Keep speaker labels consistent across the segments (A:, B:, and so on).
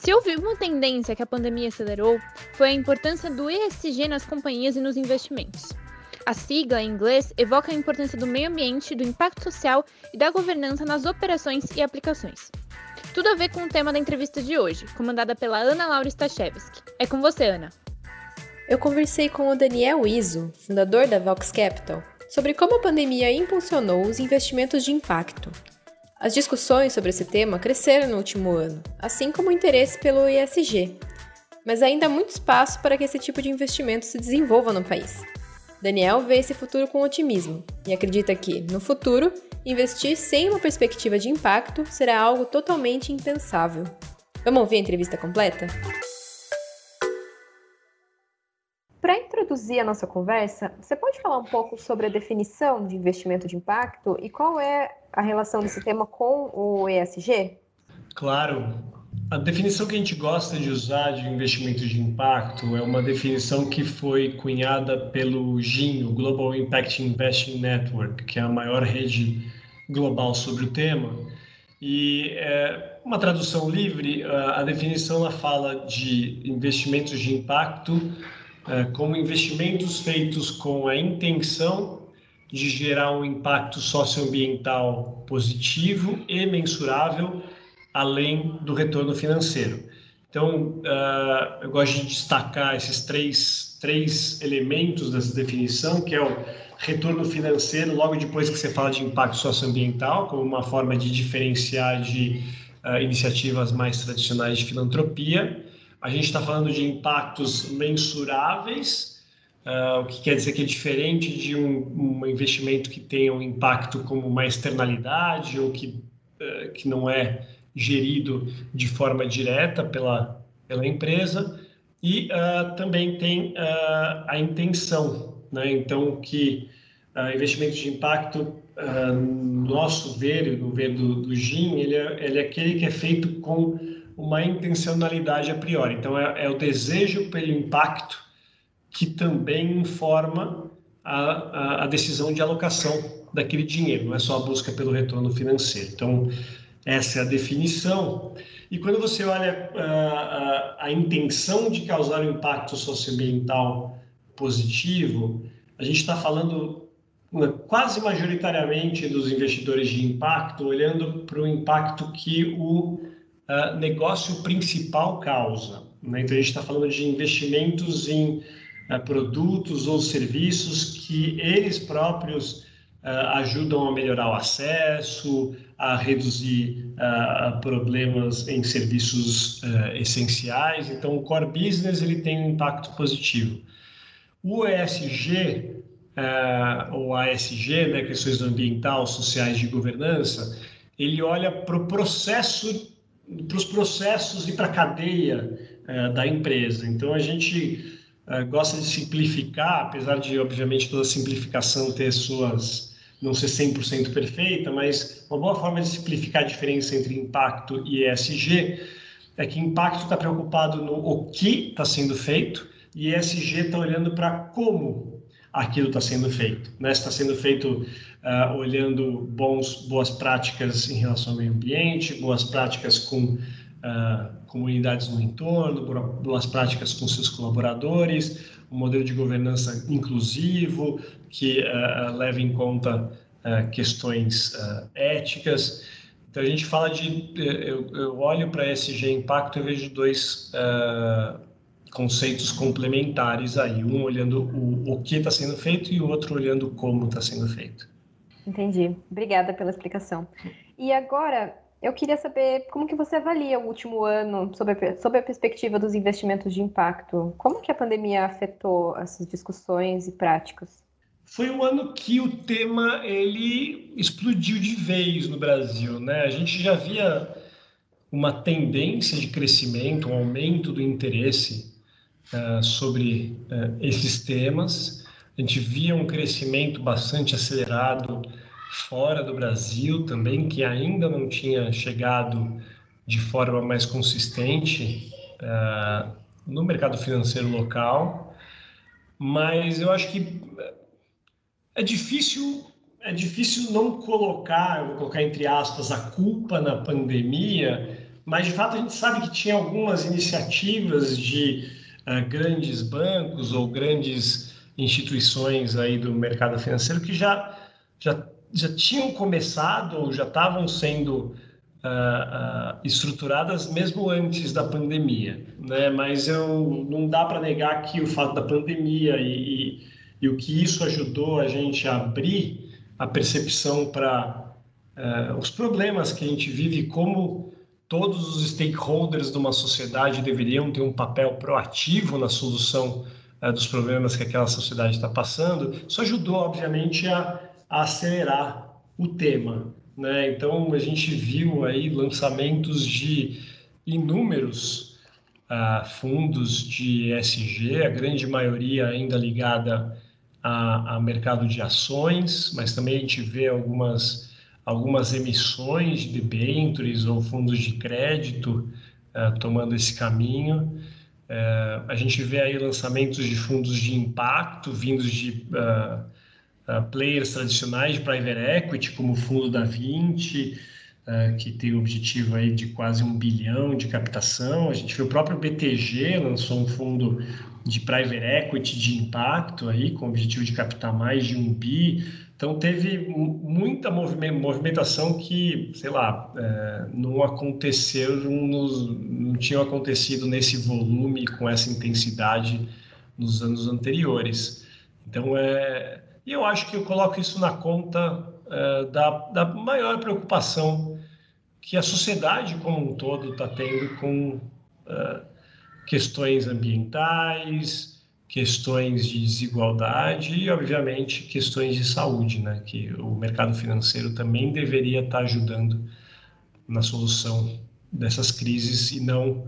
A: Se houve uma tendência que a pandemia acelerou, foi a importância do ESG nas companhias e nos investimentos. A sigla, em inglês, evoca a importância do meio ambiente, do impacto social e da governança nas operações e aplicações. Tudo a ver com o tema da entrevista de hoje, comandada pela Ana Laura Stachewski. É com você, Ana.
B: Eu conversei com o Daniel Iso, fundador da Vox Capital, sobre como a pandemia impulsionou os investimentos de impacto, as discussões sobre esse tema cresceram no último ano, assim como o interesse pelo ESG. Mas ainda há muito espaço para que esse tipo de investimento se desenvolva no país. Daniel vê esse futuro com otimismo e acredita que, no futuro, investir sem uma perspectiva de impacto será algo totalmente impensável. Vamos ouvir a entrevista completa? Para introduzir a nossa conversa, você pode falar um pouco sobre a definição de investimento de impacto e qual é a relação desse tema com o ESG?
C: Claro. A definição que a gente gosta de usar de investimento de impacto é uma definição que foi cunhada pelo GIN, o Global Impact Investing Network, que é a maior rede global sobre o tema. E é, uma tradução livre, a definição ela fala de investimentos de impacto é, como investimentos feitos com a intenção de gerar um impacto socioambiental positivo e mensurável, além do retorno financeiro. Então, uh, eu gosto de destacar esses três, três elementos dessa definição, que é o retorno financeiro, logo depois que você fala de impacto socioambiental, como uma forma de diferenciar de uh, iniciativas mais tradicionais de filantropia. A gente está falando de impactos mensuráveis, Uh, o que quer dizer que é diferente de um, um, investimento que tenha um impacto como uma externalidade ou que, uh, que não é gerido de forma direta pela, pela empresa. E uh, também tem a intenção, né? então que investimento de impacto, no nosso ver, no ver do, do GIM, ele é, ele é aquele que é feito com uma intencionalidade a priori. Então, é, é o desejo pelo impacto que também informa a, a, a, decisão de alocação daquele dinheiro, não é só a busca pelo retorno financeiro. Então, essa é a definição. E quando você olha a, a, a intenção de causar um impacto socioambiental positivo, a gente está falando né, quase majoritariamente dos investidores de impacto olhando para o impacto que o uh, negócio principal causa. Né? Então, a gente está falando de investimentos em uh, produtos ou serviços que eles próprios uh, ajudam a melhorar o acesso, a reduzir uh, problemas em serviços essenciais. Então, o core business ele tem um impacto positivo. O ESG, ou ASG, né, questões ambiental, sociais de governança, ele olha para o processo, para os processos e para a cadeia da empresa. Então, a gente uh, gosta de simplificar, apesar de, obviamente, toda simplificação ter suas. não ser 100% perfeita, mas uma boa forma de simplificar a diferença entre impacto e ESG é que impacto está preocupado no o que está sendo feito e ESG está olhando para como aquilo está sendo feito. Né? Está sendo feito uh, olhando bons, boas práticas em relação ao meio ambiente, boas práticas com comunidades no entorno, boas práticas com seus colaboradores, um modelo de governança inclusivo que uh, leva em conta uh, questões éticas. Então a gente fala de, eu, eu olho para SG Impacto e vejo dois conceitos complementares aí, um olhando o, o que está sendo feito e o outro olhando como está sendo feito.
B: Entendi. Obrigada pela explicação. E agora, eu queria saber como que você avalia o último ano sob a, a perspectiva dos investimentos de impacto. Como que a pandemia afetou essas discussões e práticas?
C: Foi um ano que o tema ele explodiu de vez no Brasil, né? A gente já via uma tendência de crescimento, um aumento do interesse uh, sobre uh, esses temas. A gente via um crescimento bastante acelerado fora do Brasil também, que ainda não tinha chegado de forma mais consistente uh, no mercado financeiro local. Mas eu acho que é difícil é difícil não colocar, vou colocar entre aspas, a culpa na pandemia, mas de fato a gente sabe que tinha algumas iniciativas de uh, grandes bancos ou grandes instituições aí do mercado financeiro que já, já, já tinham começado ou já estavam sendo uh, uh, estruturadas mesmo antes da pandemia, né? Mas eu não dá para negar que o fato da pandemia e, e, e o que isso ajudou a gente a abrir a percepção para uh, os problemas que a gente vive, como todos os stakeholders de uma sociedade deveriam ter um papel proativo na solução dos problemas que aquela sociedade está passando, isso ajudou, obviamente, a, a acelerar o tema. Né? Então, a gente viu aí lançamentos de inúmeros uh, fundos de ESG, a grande maioria ainda ligada a, a mercado de ações, mas também a gente vê algumas, algumas emissões de debêntures ou fundos de crédito uh, tomando esse caminho. Uh, a gente vê aí lançamentos de fundos de impacto vindos de uh, players tradicionais de private equity, como o fundo da 20, que tem o objetivo aí de quase um bilhão de captação. A gente vê o próprio BTG lançou um fundo de private equity de impacto aí, com o objetivo de captar mais de um bi. Então teve muita movimentação que, sei lá, é, não aconteceu, não tinha acontecido nesse volume, com essa intensidade nos anos anteriores. Então é, eu acho que eu coloco isso na conta é, da, da maior preocupação que a sociedade como um todo está tendo com é, questões ambientais, questões de desigualdade e, obviamente, questões de saúde, né? Que o mercado financeiro também deveria estar ajudando na solução dessas crises e não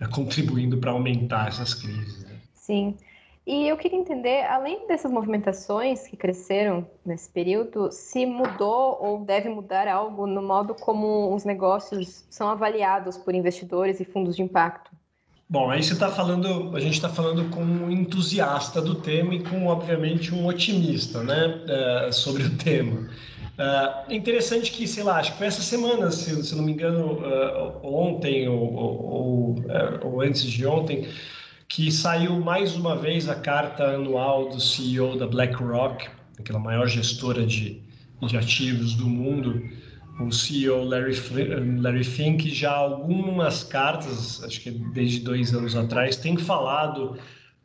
C: é, contribuindo para aumentar essas crises. Né?
B: Sim. E eu queria entender, além dessas movimentações que cresceram nesse período, se mudou ou deve mudar algo no modo como os negócios são avaliados por investidores e fundos de impacto?
C: Bom, aí você está falando, a gente está falando com um entusiasta do tema e com, obviamente, um otimista, né, uh, sobre o tema. É interessante que, sei lá, acho que foi essa semana, se, se não me engano, uh, ontem ou, ou, ou, antes de ontem, que saiu mais uma vez a carta anual do CEO da BlackRock, aquela maior gestora de, de ativos do mundo, o CEO Larry, Larry Fink já algumas cartas, acho que desde dois anos atrás, tem falado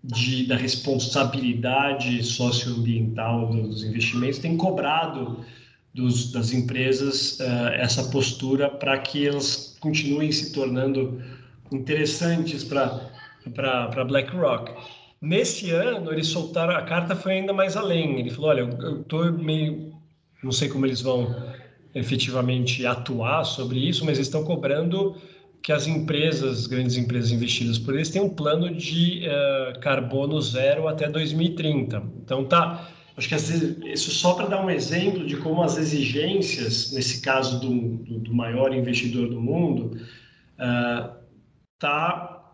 C: de, da responsabilidade socioambiental dos investimentos, tem cobrado dos, das empresas uh, essa postura para que elas continuem se tornando interessantes para BlackRock. Nesse ano, eles soltaram, a carta foi ainda mais além. Ele falou: olha, eu estou meio. Não sei como eles vão efetivamente atuar sobre isso, mas estão cobrando que as empresas, grandes empresas investidas por eles, tenham um plano de uh, carbono zero até 2030. Então, tá. Acho que isso só para dar um exemplo de como as exigências, nesse caso do, do, do maior investidor do mundo, uh,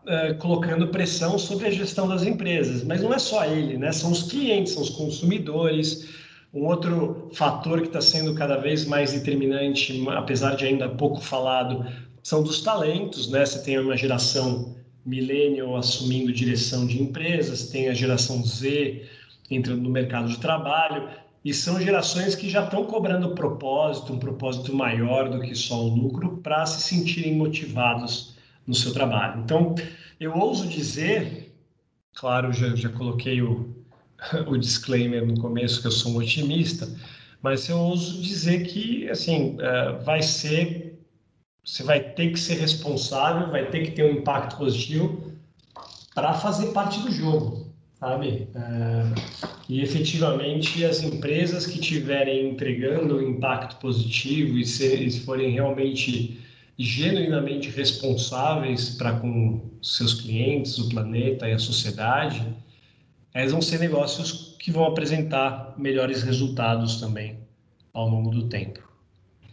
C: uh, colocando pressão sobre a gestão das empresas. Mas não é só ele, né? São os clientes, são os consumidores, um outro fator que está sendo cada vez mais determinante, apesar de ainda pouco falado, são dos talentos, né? Você tem uma geração millennial assumindo direção de empresas, tem a geração Z entrando no mercado de trabalho, e são gerações que já estão cobrando propósito, um propósito maior do que só o lucro, para se sentirem motivados no seu trabalho. Então, eu ouso dizer, claro, já, já coloquei o, o disclaimer no começo que eu sou um otimista, mas eu ouso dizer que assim é, vai ser, você vai ter que ser responsável, vai ter que ter um impacto positivo para fazer parte do jogo, sabe? É, e efetivamente as empresas que tiverem entregando impacto positivo e se forem realmente genuinamente responsáveis para com seus clientes, o planeta e a sociedade, eles vão ser negócios que vão apresentar melhores resultados também ao longo do tempo.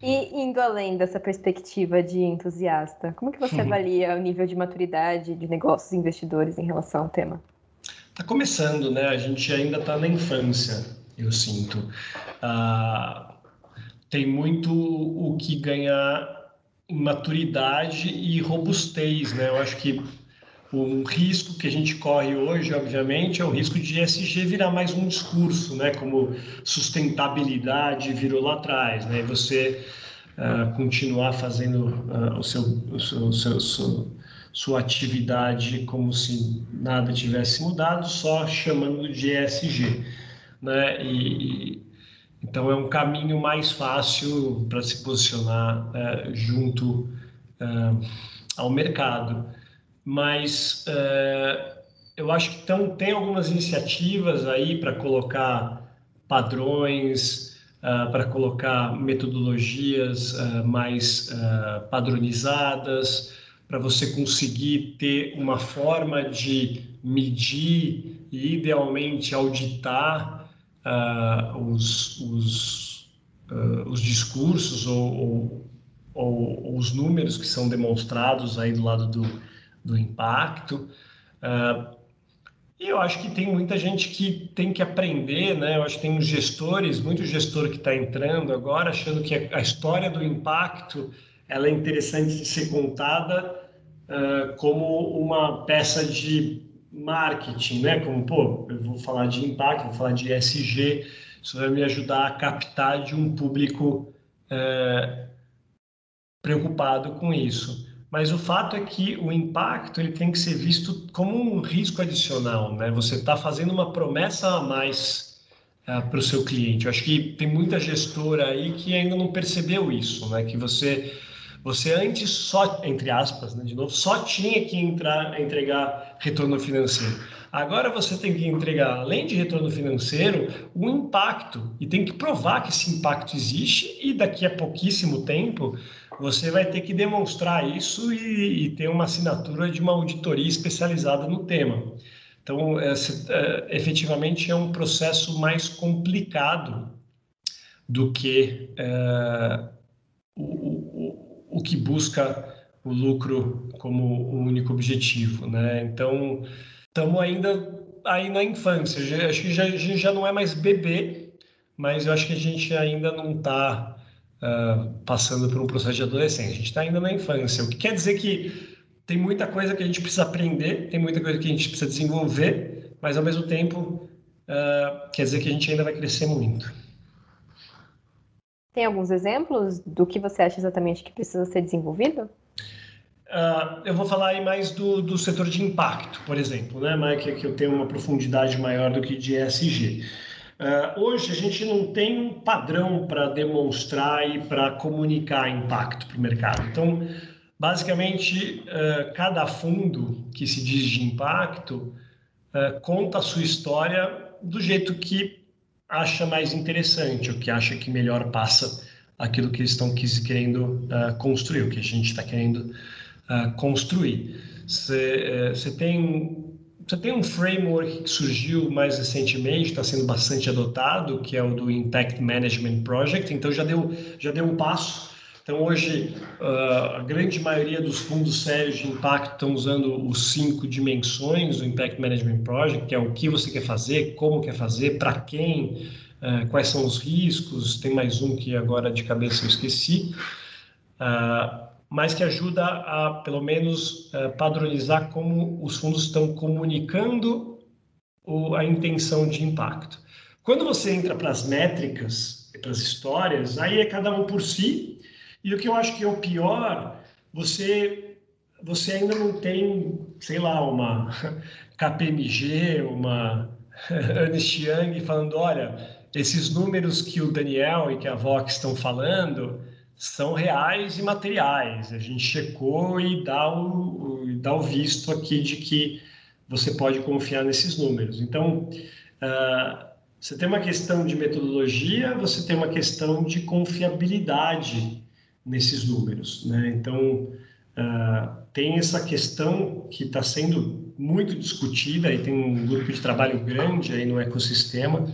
B: E indo além dessa perspectiva de entusiasta, como que você avalia o nível de maturidade de negócios e investidores em relação ao tema?
C: Está começando, né? A gente ainda está na infância, eu sinto. Ah, tem muito o que ganhar maturidade e robustez, né? Eu acho que um risco que a gente corre hoje, obviamente, é o risco de ESG virar mais um discurso, né? Como sustentabilidade virou lá atrás, né? Você uh, continuar fazendo uh, o seu, o seu, o seu, seu, sua atividade como se nada tivesse mudado, só chamando de ESG, né? E, então é um caminho mais fácil para se posicionar uh, junto ao mercado. Mas é, eu acho que então, tem algumas iniciativas aí para colocar padrões, para colocar metodologias mais padronizadas, para você conseguir ter uma forma de medir e, idealmente, auditar os, os, os discursos ou, ou, ou, os números que são demonstrados aí do lado do, do impacto. Uh, e eu acho que tem muita gente que tem que aprender, né? Eu acho que tem gestores, muito gestor que está entrando agora, achando que a história do impacto ela é interessante de ser contada uh, como uma peça de marketing, né? Como, pô, eu vou falar de impacto, vou falar de ESG, isso vai me ajudar a captar de um público uh, preocupado com isso. Mas o fato é que o impacto ele tem que ser visto como um risco adicional, né? Você está fazendo uma promessa a mais uh, para o seu cliente. Eu acho que tem muita gestora aí que ainda não percebeu isso, né? Que você você antes só, entre aspas, né, de novo, só tinha que entrar, entregar retorno financeiro. Agora você tem que entregar, além de retorno financeiro, um impacto e tem que provar que esse impacto existe e daqui a pouquíssimo tempo você vai ter que demonstrar isso e, e ter uma assinatura de uma auditoria especializada no tema. Então, é, efetivamente, é um processo mais complicado do que o que busca o lucro como o único objetivo, né? Então, estamos ainda aí na infância. Acho que já, a gente já não é mais bebê, mas eu acho que a gente ainda não está uh, passando por um processo de adolescência. A gente está ainda na infância, o que quer dizer que tem muita coisa que a gente precisa aprender, tem muita coisa que a gente precisa desenvolver, mas ao mesmo tempo uh, quer dizer que a gente ainda vai crescer muito.
B: Tem alguns exemplos do que você acha exatamente que precisa ser desenvolvido?
C: Uh, eu vou falar aí mais do, do setor de impacto, por exemplo, né, Mike, que eu tenho uma profundidade maior do que de ESG. Uh, hoje a gente não tem um padrão para demonstrar e para comunicar impacto para o mercado. Então, basicamente, uh, cada fundo que se diz de impacto conta a sua história do jeito que acha mais interessante, o que acha que melhor passa aquilo que eles estão querendo construir, o que a gente está querendo construir. Você tem você tem um framework que surgiu mais recentemente, está sendo bastante adotado, que é o do Impact Management Project, então já deu, já deu um passo. Então, hoje, uh, a grande maioria dos fundos sérios de impacto estão usando os cinco dimensões do Impact Management Project, que é o que você quer fazer, como quer fazer, para quem, uh, quais são os riscos. Tem mais um que agora de cabeça eu esqueci. Uh, mas que ajuda a, pelo menos, padronizar como os fundos estão comunicando a intenção de impacto. Quando você entra para as métricas para as histórias, aí é cada um por si, e o que eu acho que é o pior, você, você ainda não tem, sei lá, uma KPMG, uma Ernst Young falando, olha, esses números que o Daniel e que a Vox estão falando, são reais e materiais. A gente checou e dá o, o, dá o visto aqui de que você pode confiar nesses números. Então, uh, você tem uma questão de metodologia, você tem uma questão de confiabilidade nesses números. Né? Então, uh, tem essa questão que está sendo muito discutida e tem um grupo de trabalho grande aí no ecossistema,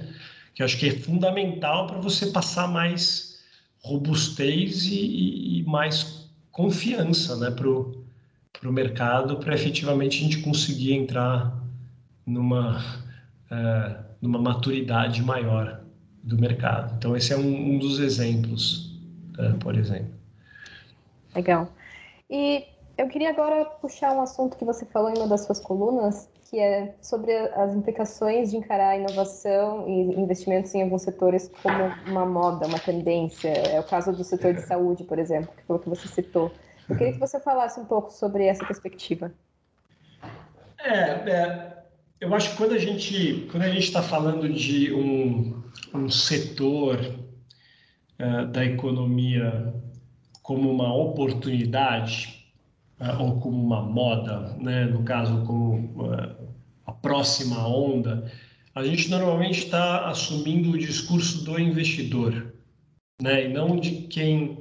C: que acho que é fundamental para você passar mais robustez e, e mais confiança né, para o mercado, para efetivamente a gente conseguir entrar numa, uh, numa maturidade maior do mercado. Então, esse é um, um dos exemplos, uh, por exemplo.
B: Legal. E eu queria agora puxar um assunto que você falou em uma das suas colunas, que é sobre as implicações de encarar a inovação e investimentos em alguns setores como uma moda, uma tendência. É o caso do setor de saúde, por exemplo, que foi o que você citou. Eu queria que você falasse um pouco sobre essa perspectiva.
C: É, é eu acho que quando a gente quando a gente está falando de um, um setor uh, da economia como uma oportunidade uh, ou como uma moda, né? no caso como uh, a próxima onda, a gente normalmente está assumindo o discurso do investidor, né? e não de quem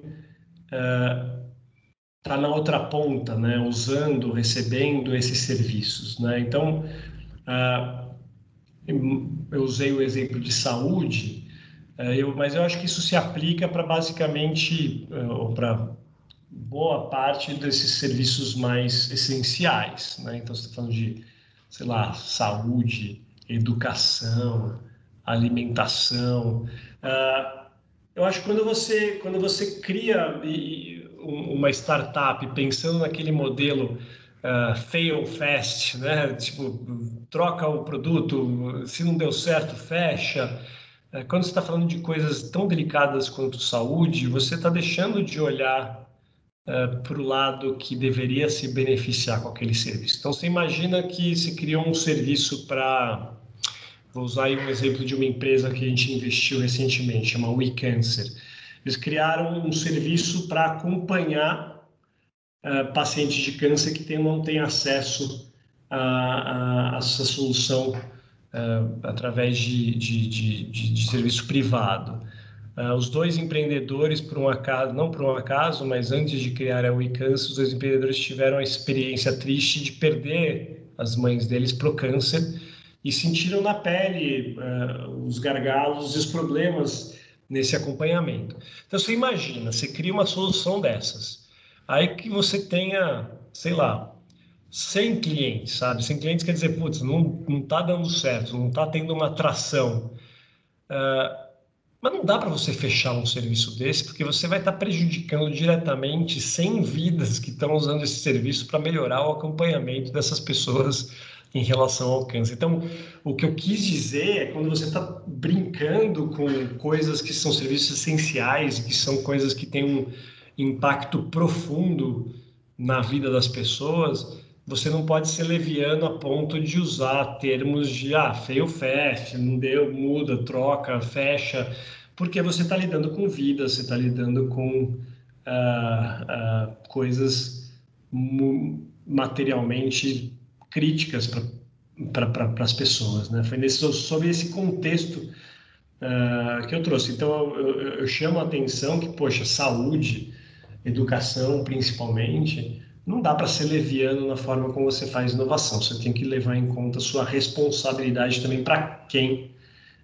C: está na outra ponta, né? usando, recebendo esses serviços. Né? Então, eu usei o exemplo de saúde, eu, mas eu acho que isso se aplica para basicamente, é, ou para boa parte desses serviços mais essenciais. Né? Então, você está falando de, sei lá, saúde, educação, alimentação. Uh, eu acho que quando você, quando você cria uma startup pensando naquele modelo uh, fail fast, né? tipo, troca o produto, se não deu certo, fecha. É, quando você está falando de coisas tão delicadas quanto saúde, você está deixando de olhar é, para o lado que deveria se beneficiar com aquele serviço. Então, você imagina que se criou um serviço para. Vou usar aí um exemplo de uma empresa que a gente investiu recentemente, chama WeCancer. Eles criaram um serviço para acompanhar uh, pacientes de câncer que tem, não têm acesso a, essa solução uh, através de, de, de, de, serviço privado. Uh, os dois empreendedores, por um acaso, não por um acaso, mas antes de criar a WeCancer, os dois empreendedores tiveram a experiência triste de perder as mães deles para o câncer e sentiram na pele uh, os gargalos e os problemas nesse acompanhamento. Então, você imagina, você cria uma solução dessas, aí que você tenha, sei lá, 100 clientes, sabe? 100 clientes quer dizer, putz, não, não tá dando certo, não tá tendo uma atração. Uh, mas não dá para você fechar um serviço desse, porque você vai estar tá prejudicando diretamente 100 vidas que estão usando esse serviço para melhorar o acompanhamento dessas pessoas em relação ao câncer. Então, o que eu quis dizer é quando você está brincando com coisas que são serviços essenciais, que são coisas que têm um impacto profundo na vida das pessoas, você não pode ser leviano a ponto de usar termos de ah, feio fast, não deu, muda, troca, fecha, porque você está lidando com vidas, você está lidando com ah, ah, coisas materialmente críticas para pra, as pessoas. Né? Foi nesse, sobre esse contexto uh, que eu trouxe. Então, eu, eu, eu chamo a atenção que, poxa, saúde, educação principalmente, não dá para ser leviano na forma como você faz inovação. Você tem que levar em conta a sua responsabilidade também para quem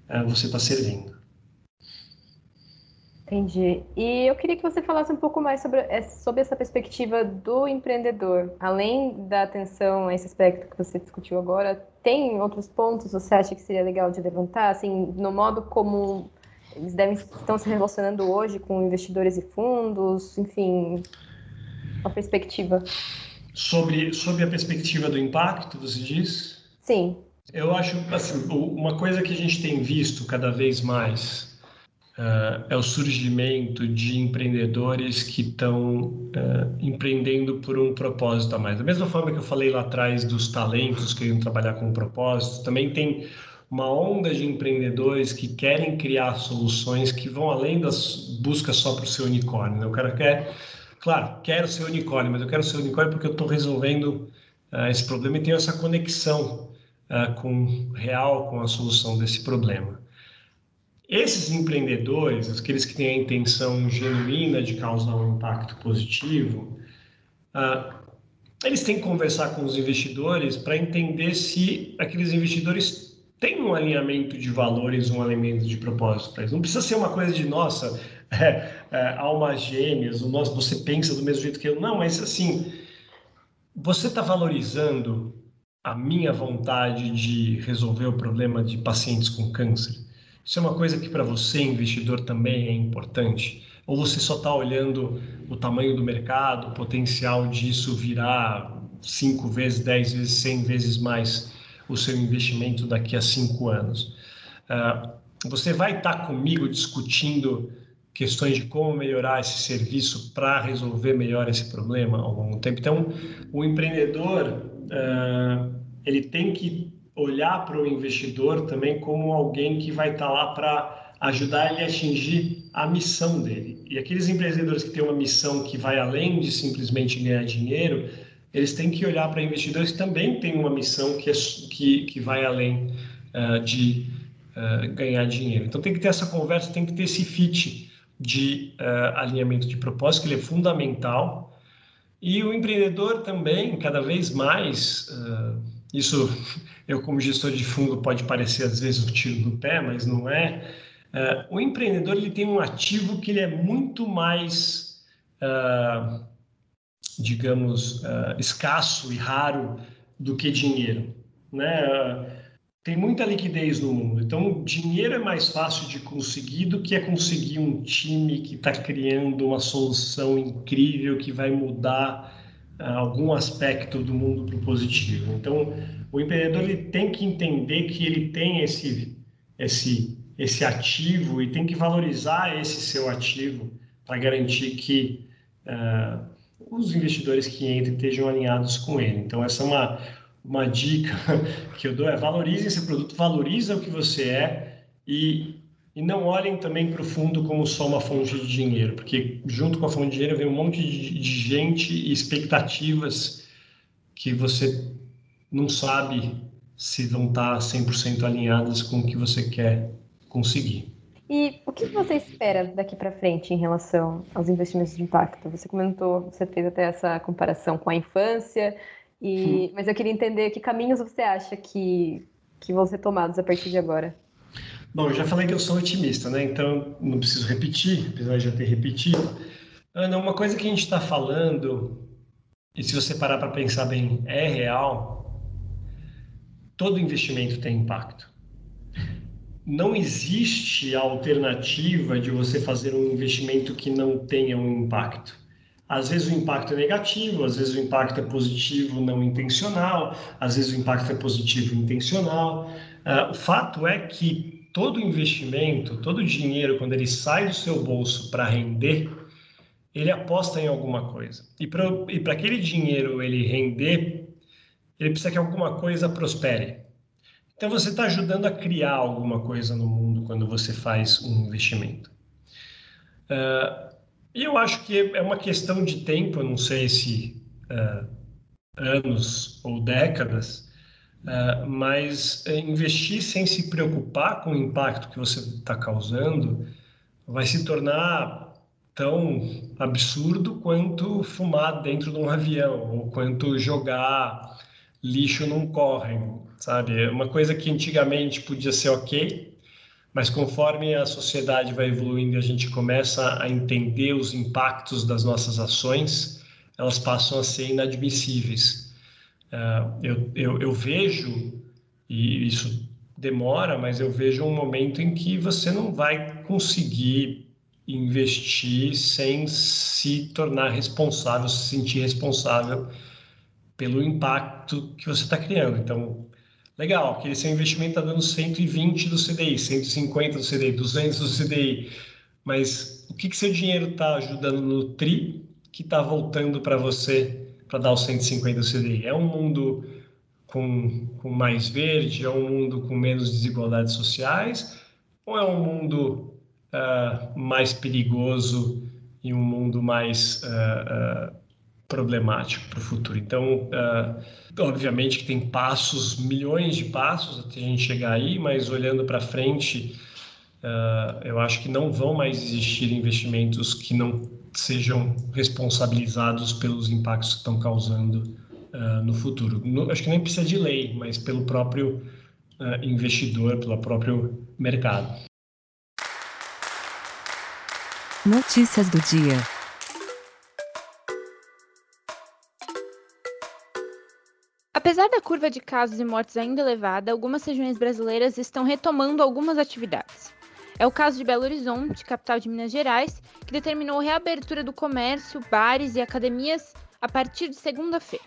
C: uh, você está servindo.
B: Entendi. E eu queria que você falasse um pouco mais sobre, sobre essa perspectiva do empreendedor. Além da atenção a esse aspecto que você discutiu agora, tem outros pontos você acha que seria legal de levantar, assim, no modo como eles devem estão se relacionando hoje com investidores e fundos, enfim, a perspectiva.
C: Sobre, sobre a perspectiva do impacto, você diz?
B: Sim.
C: Eu acho, assim, uma coisa que a gente tem visto cada vez mais uh, é o surgimento de empreendedores que estão uh, empreendendo por um propósito a mais. Da mesma forma que eu falei lá atrás dos talentos que querem trabalhar com um propósito, também tem uma onda de empreendedores que querem criar soluções que vão além das buscas só para o seu unicórnio. Né? O cara quer claro, quero ser unicórnio, mas eu quero ser unicórnio porque eu estou resolvendo uh, esse problema e tenho essa conexão uh, com real com a solução desse problema. Esses empreendedores, aqueles que têm a intenção genuína de causar um impacto positivo, uh, eles têm que conversar com os investidores para entender se aqueles investidores têm um alinhamento de valores, um alinhamento de propósito para eles. Não precisa ser uma coisa de, nossa, é, é, almas gêmeas, o nosso, você pensa do mesmo jeito que eu. Não, mas assim, você está valorizando a minha vontade de resolver o problema de pacientes com câncer? Isso é uma coisa que para você, investidor, também é importante? Ou você só está olhando o tamanho do mercado, o potencial disso virar cinco vezes, dez vezes, cem vezes mais o seu investimento daqui a cinco anos? Uh, você vai estar tá comigo discutindo questões de como melhorar esse serviço para resolver melhor esse problema ao longo do tempo. Então, o empreendedor uh, ele tem que olhar para o investidor também como alguém que vai estar tá lá para ajudar ele a atingir a missão dele. E aqueles empreendedores que têm uma missão que vai além de simplesmente ganhar dinheiro, eles têm que olhar para investidores que também têm uma missão que, é, que, que vai além uh, de uh, ganhar dinheiro. Então tem que ter essa conversa, tem que ter esse fit de uh, alinhamento de propósito, que ele é fundamental. E o empreendedor também, cada vez mais, uh, isso eu como gestor de fundo pode parecer às vezes um tiro no pé, mas não é. Uh, o empreendedor ele tem um ativo que ele é muito mais, digamos, escasso e raro do que dinheiro, né? Tem muita liquidez no mundo. Então, dinheiro é mais fácil de conseguir do que é conseguir um time que está criando uma solução incrível que vai mudar uh, algum aspecto do mundo para o positivo. Então, o empreendedor ele tem que entender que ele tem esse, esse, esse ativo e tem que valorizar esse seu ativo para garantir que uh, os investidores que entrem estejam alinhados com ele. Então, essa é uma uma dica que eu dou é valorize esse produto, valoriza o que você é e, e não olhem também para o fundo como só uma fonte de dinheiro, porque junto com a fonte de dinheiro vem um monte de, de gente e expectativas que você não sabe se vão estar 100% alinhadas com o que você quer conseguir.
B: E o que você espera daqui para frente em relação aos investimentos de impacto? Você comentou, você fez até essa comparação com a infância, e, mas eu queria entender que caminhos você acha que, que vão ser tomados a partir de agora.
C: Bom, eu já falei que eu sou otimista, né? Então não preciso repetir, apesar de já ter repetido. Ana, uma coisa que a gente está falando, e se você parar para pensar bem, é real, todo investimento tem impacto. Não existe alternativa de você fazer um investimento que não tenha um impacto. Às vezes o impacto é negativo, às vezes o impacto é positivo não intencional, às vezes o impacto é positivo intencional. Uh, o fato é que todo investimento, todo dinheiro, quando ele sai do seu bolso para render, ele aposta em alguma coisa. E para aquele dinheiro ele render, ele precisa que alguma coisa prospere. Então você está ajudando a criar alguma coisa no mundo quando você faz um investimento. Uh, e eu acho que é uma questão de tempo, não sei se uh, anos ou décadas, uh, mas investir sem se preocupar com o impacto que você está causando vai se tornar tão absurdo quanto fumar dentro de um avião ou quanto jogar lixo num córrego, sabe? É uma coisa que antigamente podia ser ok, mas conforme a sociedade vai evoluindo e a gente começa a entender os impactos das nossas ações, elas passam a ser inadmissíveis. Uh, eu, eu, eu vejo, e isso demora, mas eu vejo um momento em que você não vai conseguir investir sem se tornar responsável, se sentir responsável pelo impacto que você está criando. Então, Legal, que seu investimento está dando 120 do CDI, 150 do CDI, 200 do CDI, mas o que, que seu dinheiro está ajudando no TRI que está voltando para você para dar os 150 do CDI? É um mundo com, com mais verde, é um mundo com menos desigualdades sociais, ou é um mundo uh, mais perigoso e um mundo mais uh, uh, problemático para o futuro? Então, obviamente que tem passos, milhões de passos até a gente chegar aí, mas olhando para frente, Uh, eu acho que não vão mais existir investimentos que não sejam responsabilizados pelos impactos que estão causando uh, no futuro. No, acho que nem precisa de lei, mas pelo próprio uh, investidor, pelo próprio mercado.
D: Notícias do dia.
A: Apesar da curva de casos e mortes ainda elevada, algumas regiões brasileiras estão retomando algumas atividades. É o caso de Belo Horizonte, capital de Minas Gerais, que determinou a reabertura do comércio, bares e academias a partir de segunda-feira.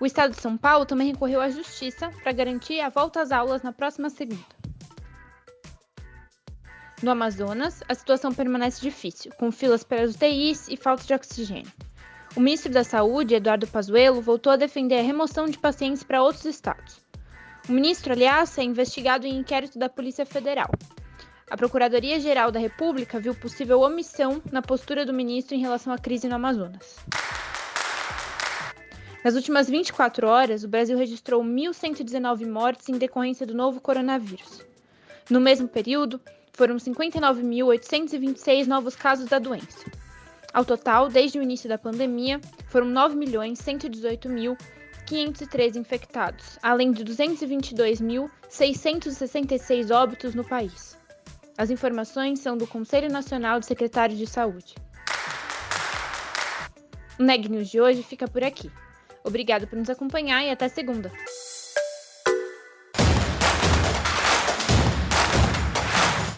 A: O estado de São Paulo também recorreu à justiça para garantir a volta às aulas na próxima segunda. No Amazonas, a situação permanece difícil, com filas para as UTIs e falta de oxigênio. O ministro da Saúde, Eduardo Pazuello, voltou a defender a remoção de pacientes para outros estados. O ministro, aliás, é investigado em inquérito da Polícia Federal. A Procuradoria-Geral da República viu possível omissão na postura do ministro em relação à crise no Amazonas. Nas últimas 24 horas, o Brasil registrou 1.119 mortes em decorrência do novo coronavírus. No mesmo período, foram 59.826 novos casos da doença. Ao total, desde o início da pandemia, foram 9.118.503 infectados, além de 222.666 óbitos no país. As informações são do Conselho Nacional de Secretários de Saúde. O Neg News de hoje fica por aqui. Obrigado por nos acompanhar e até segunda.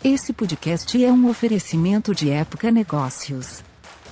D: Esse podcast é um oferecimento de Época Negócios.